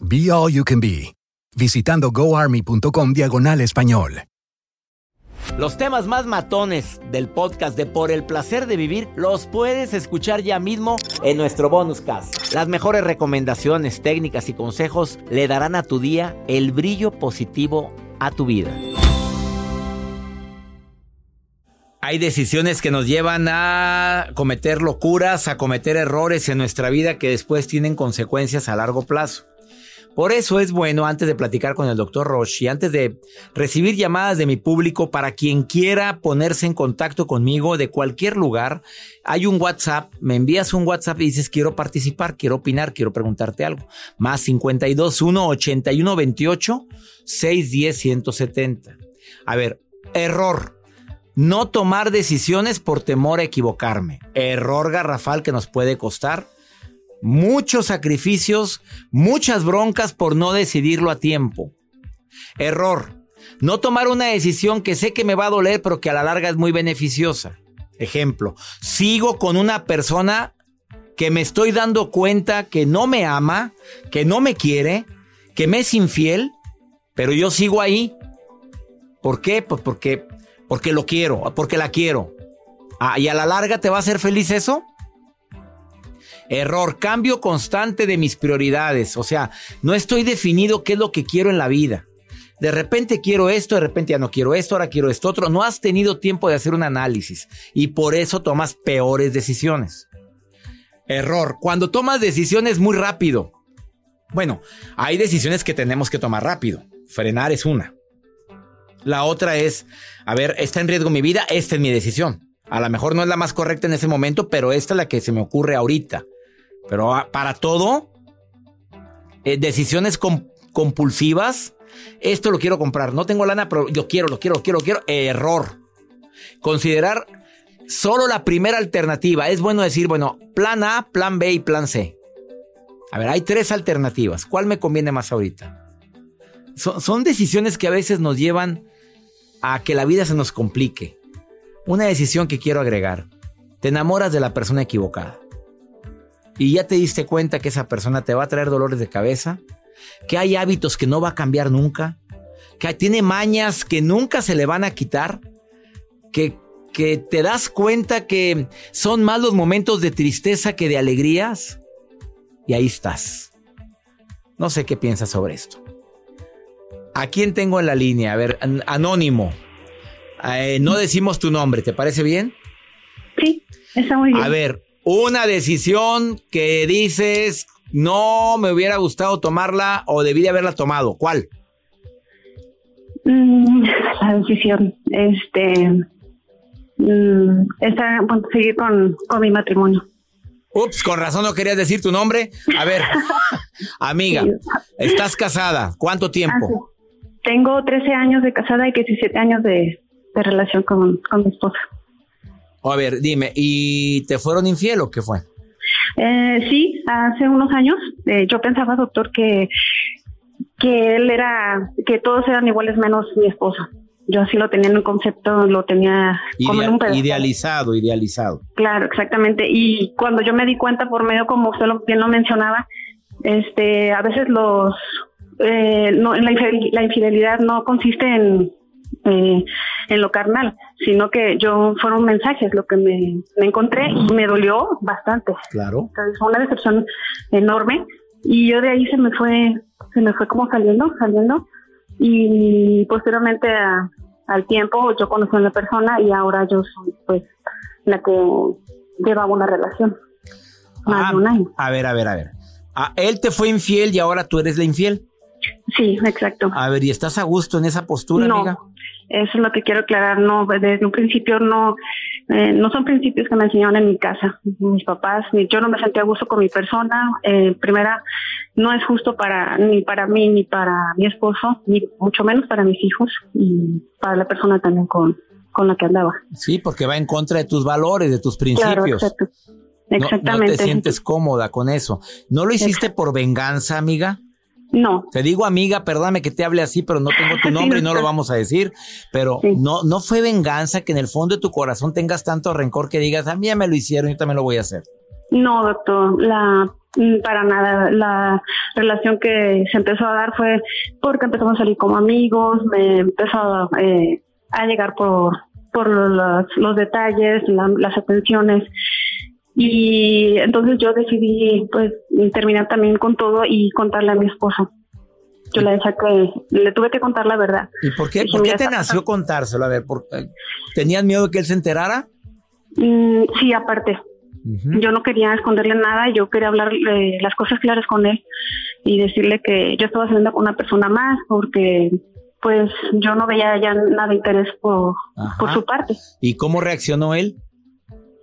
Be All You Can Be, visitando goarmy.com diagonal español. Los temas más matones del podcast de Por el Placer de Vivir los puedes escuchar ya mismo en nuestro bonus cast. Las mejores recomendaciones, técnicas y consejos le darán a tu día el brillo positivo a tu vida. Hay decisiones que nos llevan a cometer locuras, a cometer errores en nuestra vida que después tienen consecuencias a largo plazo. Por eso es bueno, antes de platicar con el doctor Roche y antes de recibir llamadas de mi público, para quien quiera ponerse en contacto conmigo de cualquier lugar, hay un WhatsApp, me envías un WhatsApp y dices quiero participar, quiero opinar, quiero preguntarte algo. Más 52 1 81 28 610 170. A ver, error. No tomar decisiones por temor a equivocarme. Error garrafal que nos puede costar muchos sacrificios, muchas broncas por no decidirlo a tiempo. Error. No tomar una decisión que sé que me va a doler, pero que a la larga es muy beneficiosa. Ejemplo, sigo con una persona que me estoy dando cuenta que no me ama, que no me quiere, que me es infiel, pero yo sigo ahí. ¿Por qué? Pues porque, porque lo quiero, porque la quiero. Ah, ¿Y a la larga te va a hacer feliz eso? Error, cambio constante de mis prioridades. O sea, no estoy definido qué es lo que quiero en la vida. De repente quiero esto, de repente ya no quiero esto, ahora quiero esto otro. No has tenido tiempo de hacer un análisis y por eso tomas peores decisiones. Error, cuando tomas decisiones muy rápido. Bueno, hay decisiones que tenemos que tomar rápido. Frenar es una. La otra es, a ver, está en riesgo mi vida, esta es mi decisión. A lo mejor no es la más correcta en ese momento, pero esta es la que se me ocurre ahorita. Pero ah, para todo, eh, decisiones compulsivas, esto lo quiero comprar, no tengo lana, pero yo quiero, lo quiero, lo quiero, lo quiero. Error. Considerar solo la primera alternativa. Es bueno decir, bueno, plan A, plan B y plan C. A ver, hay tres alternativas. ¿Cuál me conviene más ahorita? son decisiones que a veces nos llevan a que la vida se nos complique. Una decisión que quiero agregar. Te enamoras de la persona equivocada y ya te diste cuenta que esa persona te va a traer dolores de cabeza, que hay hábitos que no va a cambiar nunca, que tiene mañas que nunca se le van a quitar, que, que te das cuenta que son más los momentos de tristeza que de alegrías, y ahí estás. No sé qué piensas sobre esto. ¿A quién tengo en la línea? A ver, anónimo. Eh, no decimos tu nombre, ¿te parece bien? Sí, está muy bien. A ver, una decisión que dices, no me hubiera gustado tomarla o debí de haberla tomado. ¿Cuál? Mm, la decisión, este, mm, está, bueno, seguir con, mi matrimonio. Ups, con razón no querías decir tu nombre. A ver, amiga, estás casada. ¿Cuánto tiempo? Tengo 13 años de casada y 17 años de, relación con mi esposa a ver, dime, ¿y te fueron infiel o qué fue? Eh, sí, hace unos años eh, yo pensaba, doctor, que, que él era, que todos eran iguales menos mi esposa. Yo así lo tenía en un concepto, lo tenía como en un Idealizado, idealizado. Claro, exactamente. Y cuando yo me di cuenta por medio, como usted lo, bien lo mencionaba, este, a veces los, eh, no, la, la infidelidad no consiste en eh, en lo carnal, sino que yo fueron mensajes lo que me, encontré y me dolió bastante. Claro. fue una decepción enorme y yo de ahí se me fue, se me fue como saliendo, saliendo y posteriormente al tiempo yo conocí a una persona y ahora yo soy pues la que llevaba una relación. Más Ah, de un año. A ver, a ver, a ver. Ah, él te fue infiel y ahora tú eres la infiel. Sí, exacto. A ver, ¿y estás a gusto en esa postura, no, amiga? Eso es lo que quiero aclarar. No, desde un principio no, eh, no son principios que me enseñaron en mi casa. Mis papás, ni yo no me sentía a gusto con mi persona. Eh, primera, no es justo para ni para mí ni para mi esposo, ni mucho menos para mis hijos y para la persona también con, con la que andaba. Sí, porque va en contra de tus valores, de tus Claro, principios. exacto. No- No, Exactamente. te sientes cómoda con eso. ¿No lo hiciste Exacto. por venganza, amiga? No, Te digo amiga, perdóname que te hable así, pero no tengo tu Sí, nombre y no lo vamos a decir. Pero Sí. no, no fue venganza que en el fondo de tu corazón tengas tanto rencor que digas, a mí ya me lo hicieron, yo también lo voy a hacer. No, doctor, la mm, para nada. La relación que se empezó a dar fue porque empezamos a salir como amigos, me empezó a, eh, a llegar por por los, los detalles, la- las atenciones y entonces yo decidí pues terminar también con todo y contarle a mi esposo. Yo le decía que le tuve que contar la verdad. ¿Y por qué, Dije, por qué te nació contárselo? A ver, por- eh, ¿tenías miedo de que él se enterara? Mm, sí, aparte. Yo no quería esconderle nada, yo quería hablar eh, las cosas claras con él y decirle que yo estaba saliendo con una persona más porque pues yo no veía ya nada de interés por, por su parte. ¿Y cómo reaccionó él?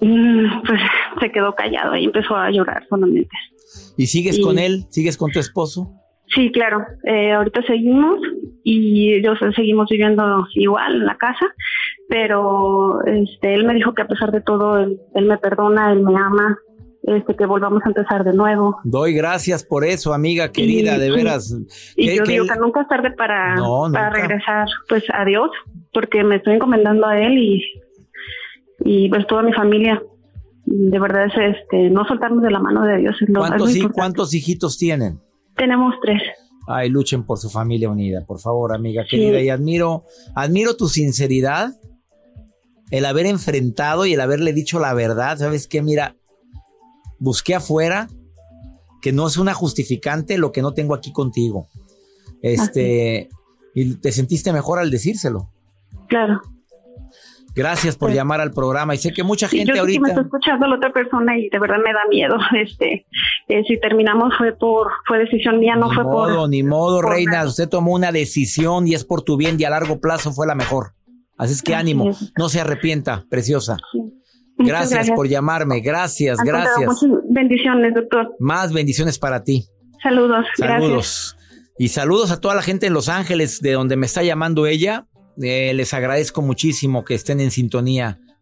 Pues se quedó callado y empezó a llorar solamente. ¿Y sigues con él? ¿Sigues con tu esposo? Sí, claro, eh, ahorita seguimos y ellos seguimos viviendo igual en la casa, pero este, él me dijo que a pesar de todo, él, él me perdona, él me ama, este, que volvamos a empezar de nuevo. Doy gracias por eso, amiga querida, Y- de veras. Y Que- yo que digo él- que nunca es tarde para, No, para regresar pues a Dios, porque me estoy encomendando a Él y, y pues toda mi familia. De verdad es este no soltarnos de la mano de Dios. Es lo, es ¿Cuántos, hi- importante. ¿Cuántos hijitos tienen? Tenemos tres. Ay, luchen por su familia unida, por favor, amiga querida. Y admiro, admiro tu sinceridad, el haber enfrentado y el haberle dicho la verdad. ¿Sabes qué? Mira, busqué afuera que no es una justificante lo que no tengo aquí contigo. Este, y te sentiste mejor al decírselo. Claro. Gracias por Sí. llamar al programa. Y sé que mucha Sí, gente yo sé que me está ahorita. escuchando la otra persona y de verdad me da miedo. Este, eh, si terminamos fue por fue decisión mía, no ni fue modo, por. ni modo, por reina. nada. Usted tomó una decisión y es por tu bien y a largo plazo fue la mejor. Así es que Así ánimo, es. no se arrepienta, preciosa. Sí. Gracias, por llamarme, gracias, gracias. Muchas bendiciones, doctor. Más bendiciones para ti. Saludos. Gracias. Saludos. Y saludos a toda la gente en Los Ángeles, de donde me está llamando ella. Eh, les agradezco muchísimo que estén en sintonía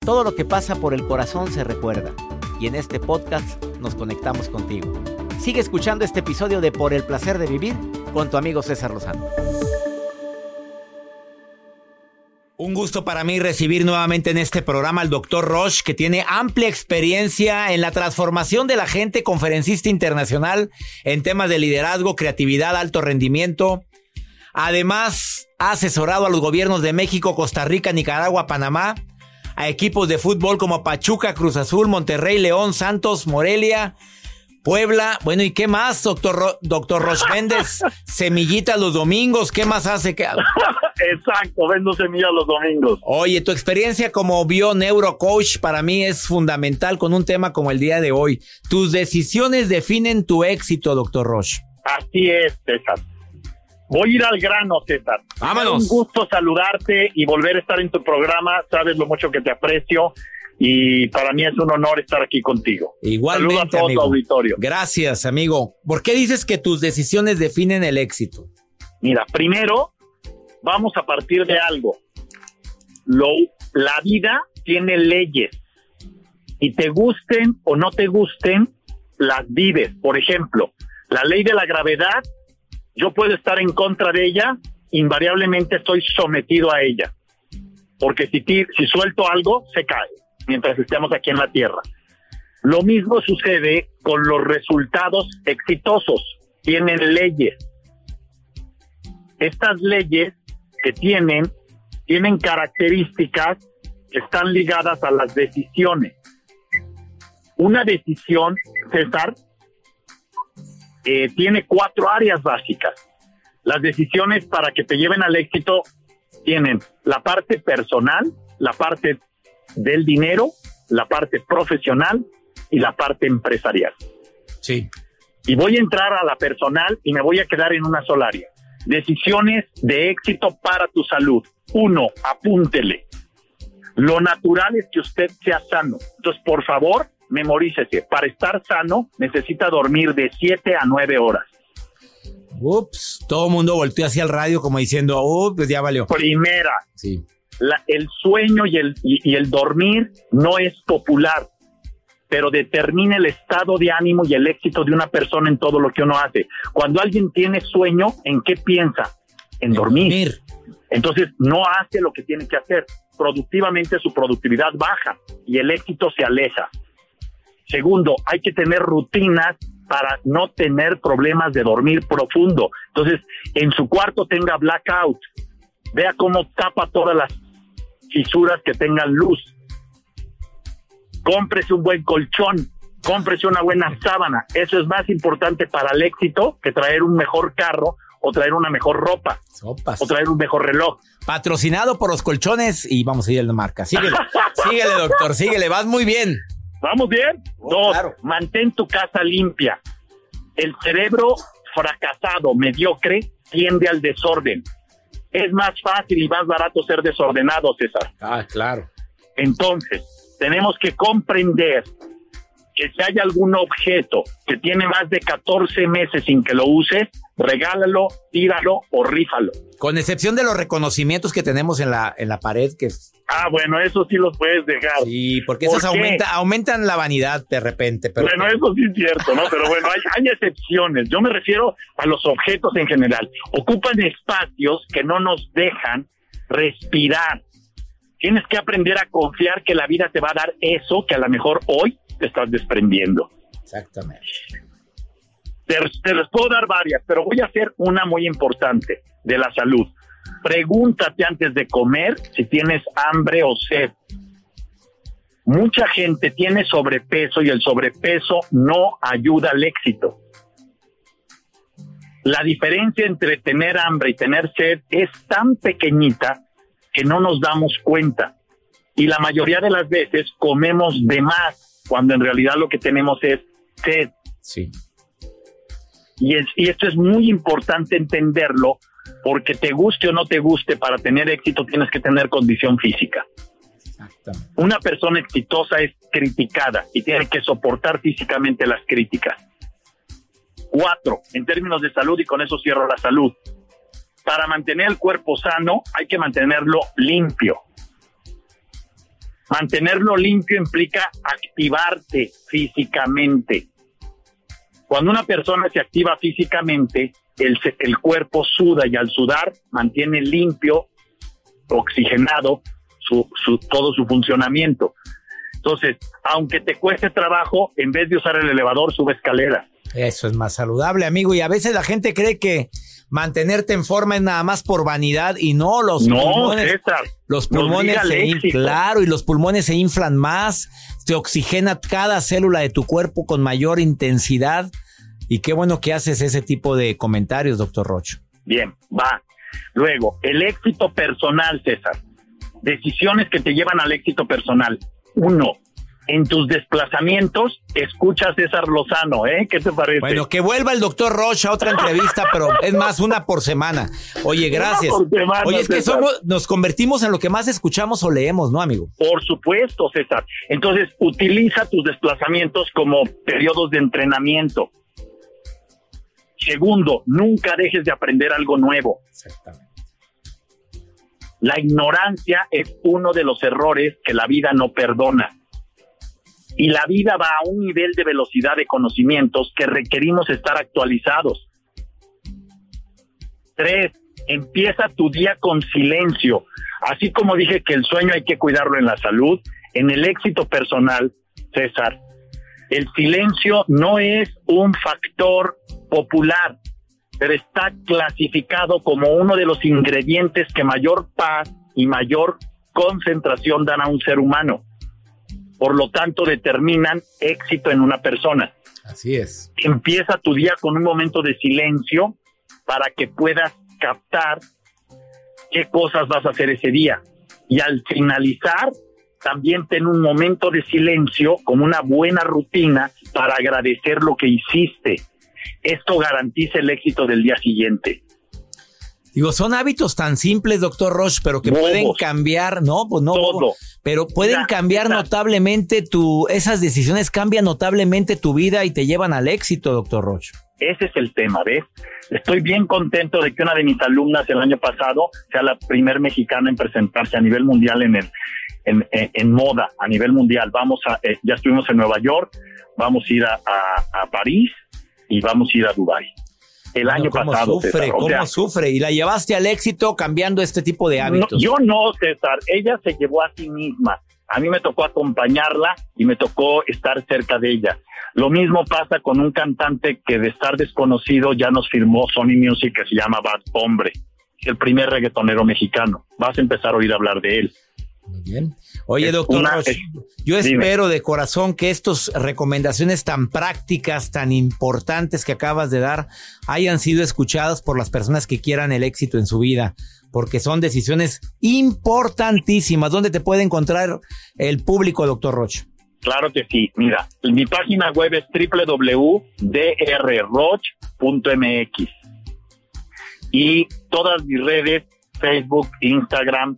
Todo lo que pasa por el corazón se recuerda. Y en este podcast nos conectamos contigo. Sigue escuchando este episodio de Por el Placer de Vivir con tu amigo César Lozano. Un gusto para mí recibir nuevamente en este programa al doctor Roche, que tiene amplia experiencia en la transformación de la gente, conferencista internacional en temas de liderazgo, creatividad, alto rendimiento. Además, ha asesorado a los gobiernos de México, Costa Rica, Nicaragua, Panamá, a equipos de fútbol como Pachuca, Cruz Azul, Monterrey, León, Santos, Morelia, Puebla. Bueno, ¿y qué más, doctor, Ro- doctor Roche Méndez? Semillitas los domingos, ¿qué más hace? que Exacto, vendo semillas los domingos. Oye, tu experiencia como bio neurocoach para mí es fundamental con un tema como el día de hoy. Tus decisiones definen tu éxito, doctor Roche. Así es, César. Voy a ir al grano, César. Vámonos. Un gusto saludarte y volver a estar en tu programa. Sabes lo mucho que te aprecio y para mí es un honor estar aquí contigo. Igualmente, Saludo a todo amigo. tu auditorio. Gracias, amigo. ¿Por qué dices que tus decisiones definen el éxito? Mira, primero vamos a partir de algo. Lo, la vida tiene leyes y te gusten o no te gusten, las vives. Por ejemplo, la ley de la gravedad, yo puedo estar en contra de ella, invariablemente estoy sometido a ella. Porque si, si suelto algo, se cae mientras estemos aquí en la Tierra. Lo mismo sucede con los resultados exitosos. Tienen leyes estas leyes que tienen, tienen características que están ligadas a las decisiones. Una decisión, César, eh, tiene cuatro áreas básicas. Las decisiones para que te lleven al éxito tienen la parte personal, la parte del dinero, la parte profesional y la parte empresarial. Sí. Y voy a entrar a la personal y me voy a quedar en una sola área. Decisiones de éxito para tu salud. Uno, apúntele. Lo natural es que usted sea sano. Entonces, por favor, memorícese. Para estar sano, necesita dormir de 7 a 9 horas. Ups. Todo el mundo volteó hacia el radio como diciendo, ups, pues ya valió. Primera, Sí. la- el sueño y el, y, y el dormir no es popular, pero determina el estado de ánimo y el éxito de una persona en todo lo que uno hace. Cuando alguien tiene sueño, ¿en qué piensa? En dormir. Entonces no hace lo que tiene que hacer. Productivamente su productividad baja y el éxito se aleja. Segundo, hay que tener rutinas para no tener problemas de dormir profundo. Entonces, en su cuarto tenga blackout. Vea cómo tapa todas las fisuras que tengan luz. Cómprese un buen colchón, cómprese una buena sábana. Eso es más importante para el éxito que traer un mejor carro o traer una mejor ropa Sopas. o traer un mejor reloj. Patrocinado por los colchones y vamos a ir a la marca. Síguele, síguele, doctor, síguele, vas muy bien. ¿Vamos bien? Dos, mantén tu casa limpia. El cerebro fracasado, mediocre, tiende al desorden. Es más fácil y más barato ser desordenado, César. Ah, claro. Entonces, tenemos que comprender que si hay algún objeto que tiene más de 14 meses sin que lo uses, regálalo, tíralo o rífalo. Con excepción de los reconocimientos que tenemos en la, en la pared, que es- Ah, bueno, eso sí los puedes dejar. sí, porque ¿Por esos aumenta, aumentan la vanidad de repente. Pero bueno, eso sí es cierto, ¿no? Pero bueno, hay, hay excepciones. Yo me refiero a los objetos en general. Ocupan espacios que no nos dejan respirar. Tienes que aprender a confiar que la vida te va a dar eso que a lo mejor hoy te estás desprendiendo. Exactamente. Te, te les puedo dar varias, pero voy a hacer una muy importante de la salud. Pregúntate antes de comer si tienes hambre o sed. Mucha gente tiene sobrepeso y el sobrepeso no ayuda al éxito. La diferencia entre tener hambre y tener sed es tan pequeñita que no nos damos cuenta. Y la mayoría de las veces comemos de más cuando en realidad lo que tenemos es sed. Sí. Y, es- y esto es muy importante entenderlo porque te guste o no te guste, para tener éxito tienes que tener condición física. Una persona exitosa es criticada y tiene que soportar físicamente las críticas. Cuatro, en términos de salud, y con eso cierro la salud. Para mantener el cuerpo sano hay que mantenerlo limpio. Mantenerlo limpio implica activarte físicamente. Cuando una persona se activa físicamente, el, el cuerpo suda y al sudar mantiene limpio, oxigenado su, su- todo su funcionamiento. Entonces, aunque te cueste trabajo, en vez de usar el elevador, sube escaleras. Eso es más saludable, amigo. Y a veces la gente cree que mantenerte en forma es nada más por vanidad y no los No, pulmones. César. Los pulmones se in- éxito. claro, y los pulmones se inflan más, te oxigena cada célula de tu cuerpo con mayor intensidad. Y qué bueno que haces ese tipo de comentarios, doctor Rocho. Bien, va. Luego, el éxito personal, César. Decisiones que te llevan al éxito personal. Uno, en tus desplazamientos, escucha a César Lozano, ¿eh? ¿Qué te parece? Bueno, que vuelva el doctor Rocha a otra entrevista, pero es más, una por semana. Oye, gracias. Oye, es que somos, nos convertimos en lo que más escuchamos o leemos, ¿no, amigo? Por supuesto, César. Entonces, utiliza tus desplazamientos como periodos de entrenamiento. Segundo, nunca dejes de aprender algo nuevo. Exactamente. La ignorancia es uno de los errores que la vida no perdona. Y la vida va a un nivel de velocidad de conocimientos que requerimos estar actualizados. Tres, empieza tu día con silencio. Así como dije que el sueño hay que cuidarlo en la salud, en el éxito personal, César, el silencio no es un factor popular, pero está clasificado como uno de los ingredientes que mayor paz y mayor concentración dan a un ser humano por lo tanto determinan éxito en una persona. Así es. Empieza tu día con un momento de silencio para que puedas captar qué cosas vas a hacer ese día. Y al finalizar, también ten un momento de silencio como una buena rutina para agradecer lo que hiciste. Esto garantiza el éxito del día siguiente. Digo, son hábitos tan simples, doctor Roche, pero que pueden cambiar, no, pues no, Todo. pero pueden cambiar notablemente tu, esas decisiones cambian notablemente tu vida y te llevan al éxito, doctor Roche. Ese es el tema, ¿ves? Estoy bien contento de que una de mis alumnas el año pasado sea la primer mexicana en presentarse a nivel mundial en el, en, en, moda, a nivel mundial. Vamos a, eh, ya estuvimos en Nueva York, vamos a ir a, a, a París y vamos a ir a Dubái el año ¿cómo pasado. Sufre, César. ¿Cómo sea, sufre? Y la llevaste al éxito cambiando este tipo de hábitos. no, yo no, César. Ella se llevó a sí misma. A mí me tocó acompañarla y me tocó estar cerca de ella. Lo mismo pasa con un cantante que de estar desconocido ya nos firmó Sony Music que se llama Bad Hombre, el primer reggaetonero mexicano. Vas a empezar a oír hablar de él. Muy bien. Oye, Es doctor una- Roche, es- yo dime. espero de corazón que estas recomendaciones tan prácticas, tan importantes que acabas de dar, hayan sido escuchadas por las personas que quieran el éxito en su vida, porque son decisiones importantísimas. ¿Dónde te puede encontrar el público, doctor Roche? Claro que sí. Mira, mi página web es www.drroch.mx y todas mis redes, Facebook, Instagram,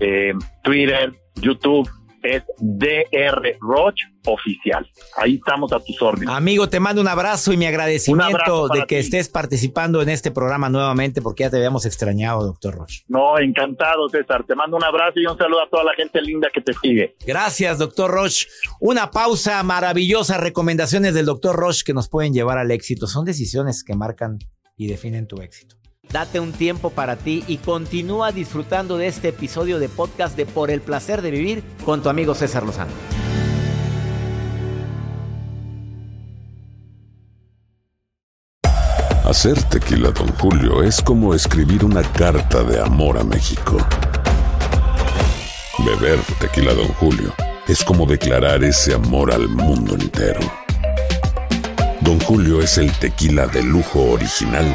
eh, Twitter, YouTube, es DR Roch Oficial. Ahí estamos a tus órdenes. Amigo, te mando un abrazo y mi agradecimiento de que ti. estés participando en este programa nuevamente, porque ya te habíamos extrañado, doctor Roche. No, encantado, César. Te mando un abrazo y un saludo a toda la gente linda que te sigue. Gracias, doctor Roche. Una pausa, maravillosas recomendaciones del doctor Roche que nos pueden llevar al éxito. Son decisiones que marcan y definen tu éxito. Date un tiempo para ti y continúa disfrutando de este episodio de podcast de Por el placer de vivir con tu amigo César Lozano. Hacer tequila, Don Julio, es como escribir una carta de amor a México. Beber tequila, Don Julio, es como declarar ese amor al mundo entero. Don Julio es el tequila de lujo original,